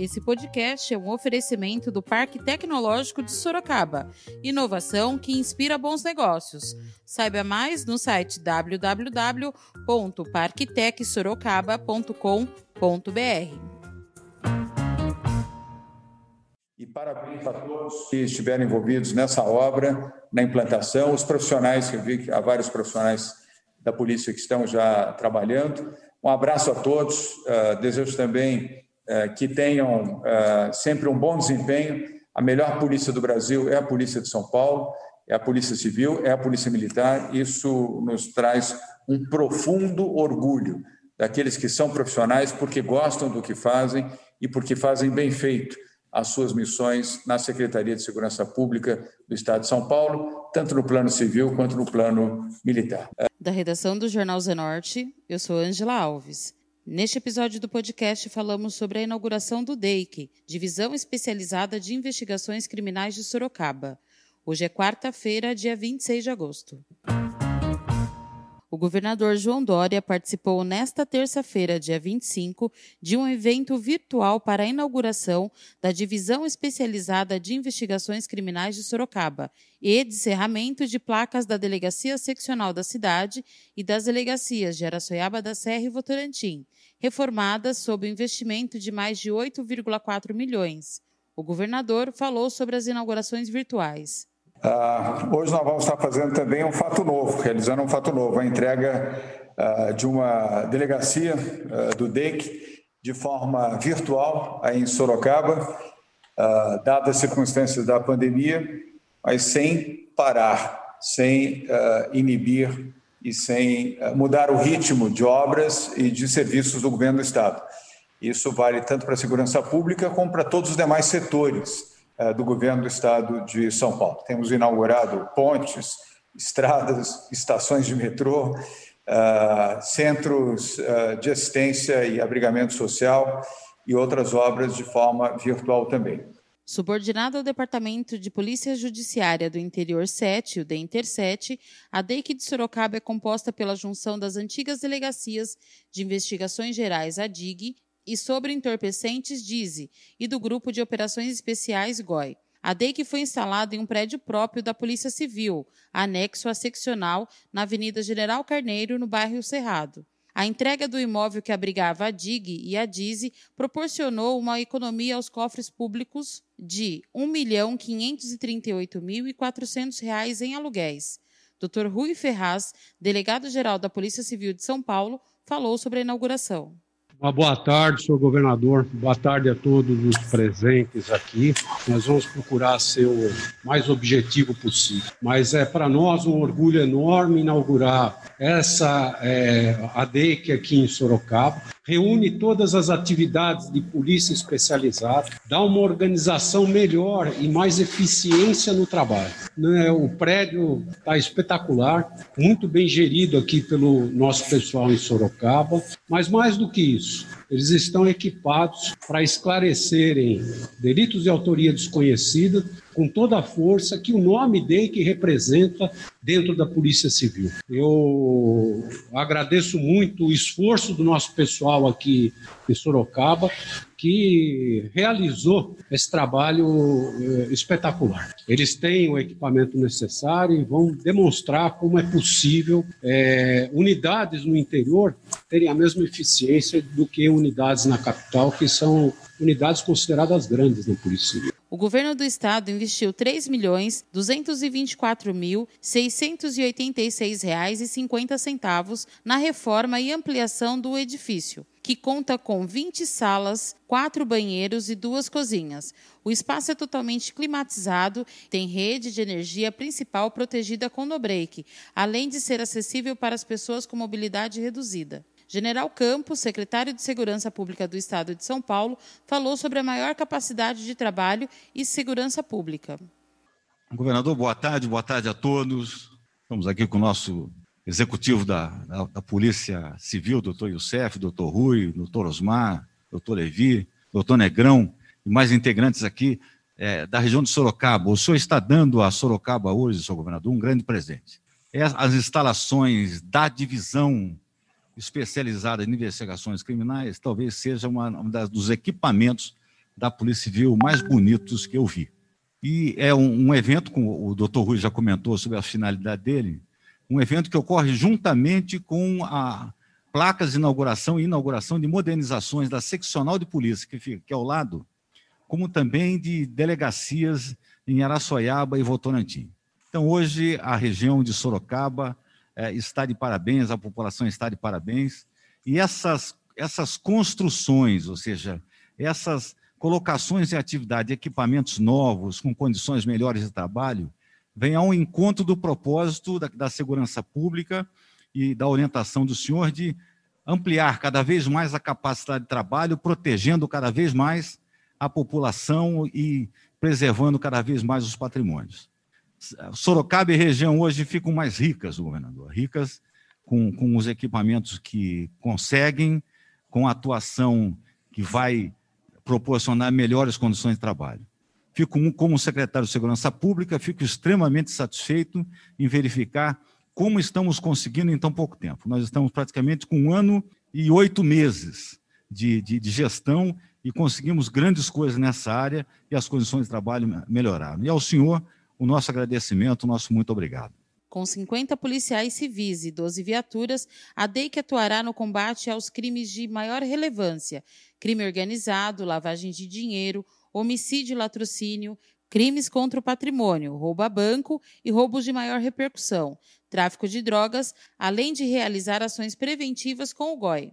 Esse podcast é um oferecimento do Parque Tecnológico de Sorocaba. Inovação que inspira bons negócios. Saiba mais no site www.parktecsorocaba.com.br. E parabéns a todos que estiveram envolvidos nessa obra, na implantação, os profissionais, que eu vi que há vários profissionais da polícia que estão já trabalhando. Um abraço a todos, uh, desejo também que tenham uh, sempre um bom desempenho. A melhor polícia do Brasil é a Polícia de São Paulo, é a Polícia Civil, é a Polícia Militar. Isso nos traz um profundo orgulho daqueles que são profissionais porque gostam do que fazem e porque fazem bem feito as suas missões na Secretaria de Segurança Pública do Estado de São Paulo, tanto no plano civil quanto no plano militar. Da redação do Jornal Zenorte, eu sou Angela Alves. Neste episódio do podcast falamos sobre a inauguração do DEIC, Divisão Especializada de Investigações Criminais de Sorocaba. Hoje é quarta-feira, dia 26 de agosto. Governador João Dória participou nesta terça-feira, dia 25, de um evento virtual para a inauguração da Divisão Especializada de Investigações Criminais de Sorocaba e de cerramento de placas da Delegacia Seccional da cidade e das delegacias de Araçoiaba da Serra e Votorantim, reformadas sob investimento de mais de 8,4 milhões. O governador falou sobre as inaugurações virtuais. Uh, hoje nós vamos estar fazendo também um fato novo, realizando um fato novo, a entrega uh, de uma delegacia uh, do DEIC de forma virtual aí em Sorocaba, dadas as circunstâncias da pandemia, mas sem parar, sem inibir e sem mudar o ritmo de obras e de serviços do governo do Estado. Isso vale tanto para a segurança pública como para todos os demais setores do governo do estado de São Paulo. Temos inaugurado pontes, estradas, estações de metrô, eh, centros eh, de assistência e abrigamento social e outras obras de forma virtual também. Subordinado ao Departamento de Polícia Judiciária do Interior 7, o DEINTER 7, a DEIC de Sorocaba é composta pela junção das antigas delegacias de investigações gerais, a DIG, e sobre entorpecentes DIZI e do Grupo de Operações Especiais GOI. A DEIC foi instalada em um prédio próprio da Polícia Civil, anexo à seccional, na Avenida General Carneiro, no bairro Cerrado. A entrega do imóvel que abrigava a DIG e a DIZI proporcionou uma economia aos cofres públicos de R$ 1.538.400 em aluguéis. Dr. Rui Ferraz, delegado-geral da Polícia Civil de São Paulo, falou sobre a inauguração. Uma boa tarde, senhor governador. Boa tarde a todos os presentes aqui. Nós vamos procurar ser o mais objetivo possível. Mas é para nós um orgulho enorme inaugurar essa é, ADEC aqui em Sorocaba. Reúne todas as atividades de polícia especializada, dá uma organização melhor e mais eficiência no trabalho. Né? O prédio está espetacular, muito bem gerido aqui pelo nosso pessoal em Sorocaba, mas mais do que isso, eles estão equipados para esclarecerem delitos de autoria desconhecida com toda a força que o nome dele representa dentro da Polícia Civil. Eu agradeço muito o esforço do nosso pessoal aqui em Sorocaba, que realizou esse trabalho eh, espetacular. Eles têm o equipamento necessário e vão demonstrar como é possível é, unidades no interior terem a mesma eficiência do que unidades na capital, que são unidades consideradas grandes na Polícia. O governo do estado investiu R$ 3.224.686,50 na reforma e ampliação do edifício, que conta com 20 salas, quatro banheiros e duas cozinhas. O espaço é totalmente climatizado, tem rede de energia principal protegida com no-break, além de ser acessível para as pessoas com mobilidade reduzida. General Campos, secretário de Segurança Pública do Estado de São Paulo, falou sobre a maior capacidade de trabalho e segurança pública. Governador, boa tarde, boa tarde a todos. Estamos aqui com o nosso executivo da, da, da Polícia Civil, doutor Youssef, doutor Rui, doutor Osmar, doutor Levi, doutor Negrão e mais integrantes aqui é, da região de Sorocaba. O senhor está dando a Sorocaba hoje, senhor governador, um grande presente. É as instalações da divisão especializada em investigações criminais, talvez seja um dos equipamentos da Polícia Civil mais bonitos que eu vi. E é um, um evento, como o doutor Rui já comentou sobre a finalidade dele, um evento que ocorre juntamente com a placas de inauguração e inauguração de modernizações da seccional de polícia, que fica aqui ao lado, como também de delegacias em Araçoiaba e Votorantim. Então, hoje, a região de Sorocaba é, está de parabéns, a população está de parabéns, e essas, essas construções, ou seja, essas colocações em atividade, equipamentos novos, com condições melhores de trabalho, vem ao encontro do propósito da, da segurança pública e da orientação do senhor de ampliar cada vez mais a capacidade de trabalho, protegendo cada vez mais a população e preservando cada vez mais os patrimônios. Sorocaba e região hoje ficam mais ricas, governador, ricas com, com os equipamentos que conseguem, com a atuação que vai proporcionar melhores condições de trabalho. Fico, como secretário de Segurança Pública, fico extremamente satisfeito em verificar como estamos conseguindo em tão pouco tempo. Nós estamos praticamente com um ano e oito meses de, de, de gestão e conseguimos grandes coisas nessa área e as condições de trabalho melhoraram. E ao senhor, o nosso agradecimento, o nosso muito obrigado. Com 50 policiais civis e 12 viaturas, a DEIC atuará no combate aos crimes de maior relevância: crime organizado, lavagem de dinheiro, homicídio e latrocínio, crimes contra o patrimônio, roubo a banco e roubos de maior repercussão, tráfico de drogas, além de realizar ações preventivas com o GOI.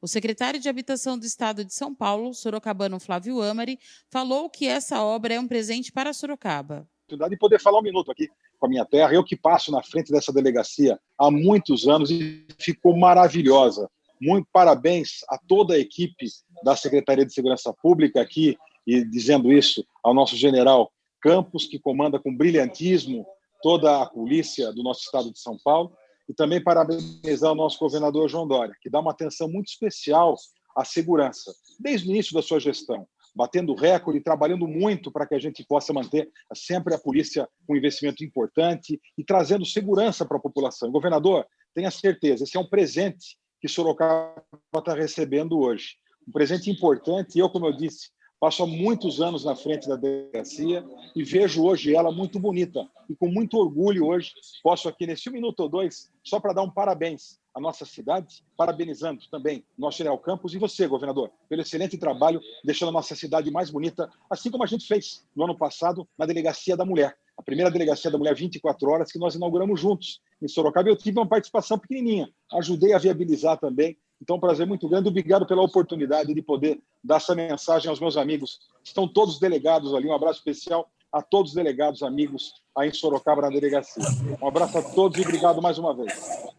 O secretário de Habitação do Estado de São Paulo, sorocabano Flávio Amari, falou que essa obra é um presente para Sorocaba. De poder falar um minuto aqui com a minha terra, eu que passo na frente dessa delegacia há muitos anos e ficou maravilhosa. Muito parabéns a toda a equipe da Secretaria de Segurança Pública aqui e dizendo isso ao nosso general Campos, que comanda com brilhantismo toda a polícia do nosso estado de São Paulo, e também parabenizar o nosso governador João Dória, que dá uma atenção muito especial à segurança, desde o início da sua gestão, batendo recorde, trabalhando muito para que a gente possa manter sempre a polícia com um investimento importante e trazendo segurança para a população. Governador, tenha certeza, esse é um presente que Sorocaba está recebendo hoje. Um presente importante, e eu, como eu disse, Passo há muitos anos na frente da delegacia e vejo hoje ela muito bonita. E com muito orgulho hoje posso aqui, nesse minuto ou dois, só para dar um parabéns à nossa cidade, parabenizando também nosso general Campos e você, governador, pelo excelente trabalho, deixando a nossa cidade mais bonita, assim como a gente fez no ano passado na Delegacia da Mulher. A primeira Delegacia da Mulher 24 horas que nós inauguramos juntos em Sorocaba. Eu tive uma participação pequenininha, ajudei a viabilizar também então, um prazer muito grande. Obrigado pela oportunidade de poder dar essa mensagem aos meus amigos. Estão todos delegados ali. Um abraço especial a todos os delegados, amigos aí em Sorocaba, na delegacia. Um abraço a todos e obrigado mais uma vez.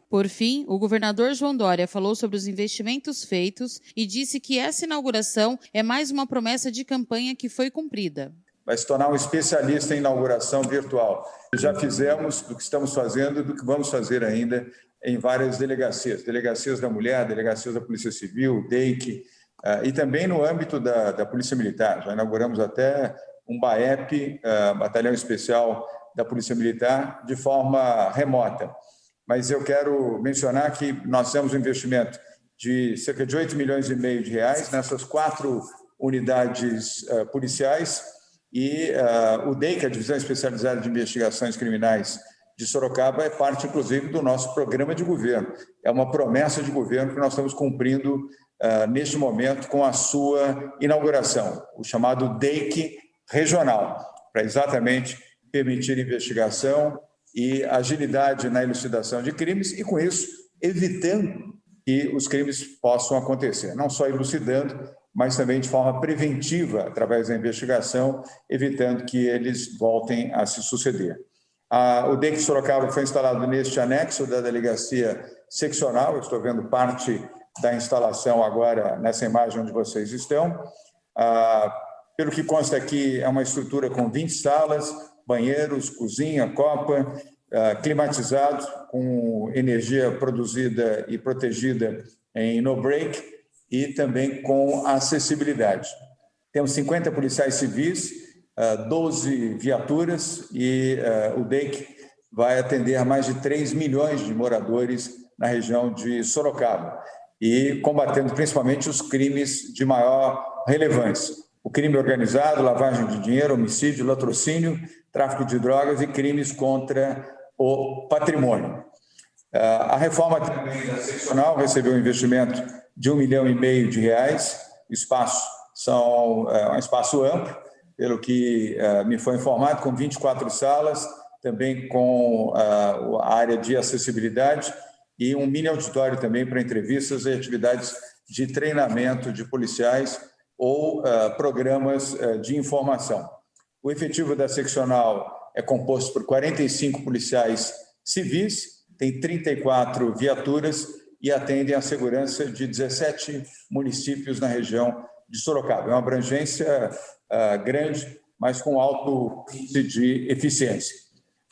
Por fim, o governador João Dória falou sobre os investimentos feitos e disse que essa inauguração é mais uma promessa de campanha que foi cumprida. Vai se tornar um especialista em inauguração virtual. Já fizemos do que estamos fazendo e do que vamos fazer ainda em várias delegacias, delegacias da mulher, delegacias da Polícia Civil, DEIC, ah, e também no âmbito da, da Polícia Militar. Já inauguramos até um BAEP, ah, Batalhão Especial da Polícia Militar, de forma remota. Mas eu quero mencionar que nós temos um investimento de cerca de 8 milhões e meio de reais nessas quatro unidades uh, policiais e o DEIC, a Divisão Especializada de Investigações Criminais de Sorocaba é parte, inclusive, do nosso programa de governo. É uma promessa de governo que nós estamos cumprindo uh, neste momento com a sua inauguração, o chamado DEIC regional, para exatamente permitir investigação e agilidade na elucidação de crimes e, com isso, evitando que os crimes possam acontecer, não só elucidando, mas também de forma preventiva, através da investigação, evitando que eles voltem a se suceder. O DEC Sorocaba foi instalado neste anexo da delegacia seccional, estou vendo parte da instalação agora nessa imagem onde vocês estão. pelo que consta aqui, é uma estrutura com 20 salas, banheiros, cozinha, copa, climatizado, com energia produzida e protegida em no-break e também com acessibilidade. Temos 50 policiais civis, 12 viaturas e o DEIC vai atender mais de 3 milhões de moradores na região de Sorocaba e combatendo principalmente os crimes de maior relevância. o crime organizado, lavagem de dinheiro, homicídio, latrocínio, tráfico de drogas e crimes contra o patrimônio. Ah, a reforma seccional recebeu um investimento de um milhão e meio de reais. Espaço são é um espaço amplo, pelo que é, me foi informado, com 24 salas, também com é, a área de acessibilidade e um mini auditório também para entrevistas e atividades de treinamento de policiais ou programas de informação. O efetivo da seccional é composto por 45 policiais civis tem 34 viaturas e atendem a segurança de 17 municípios na região de Sorocaba. É uma abrangência uh, grande, mas com alto índice de eficiência.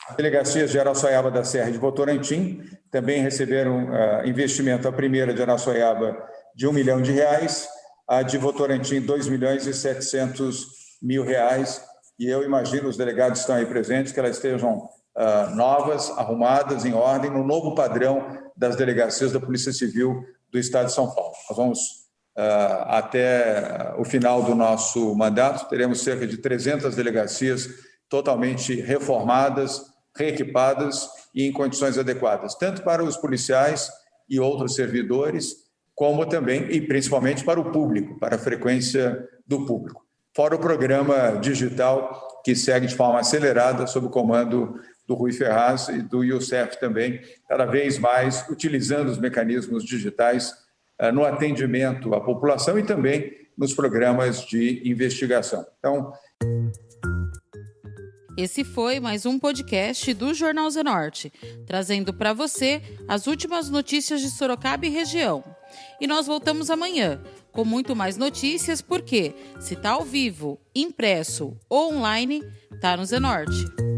As delegacias de Araçoiaba da Serra e de Votorantim também receberam uh, investimento. A primeira de Araçoiaba de um milhão de reais, a de Votorantim 2 milhões e 700 mil reais. E eu imagino, os delegados estão aí presentes, que elas estejam uh, novas, arrumadas, em ordem, no novo padrão das delegacias da Polícia Civil do Estado de São Paulo. Nós vamos, até o final do nosso mandato, teremos cerca de 300 delegacias totalmente reformadas, reequipadas e em condições adequadas, tanto para os policiais e outros servidores, como também e principalmente para o público, para a frequência do público. Fora o programa digital que segue de forma acelerada sob o comando do Rui Ferraz e do Youssef também, cada vez mais utilizando os mecanismos digitais no atendimento à população e também nos programas de investigação. Então. Esse foi mais um podcast do Jornal Zenorte, trazendo para você as últimas notícias de Sorocaba e região. E nós voltamos amanhã com muito mais notícias, porque se está ao vivo, impresso ou online, está no Zenorte.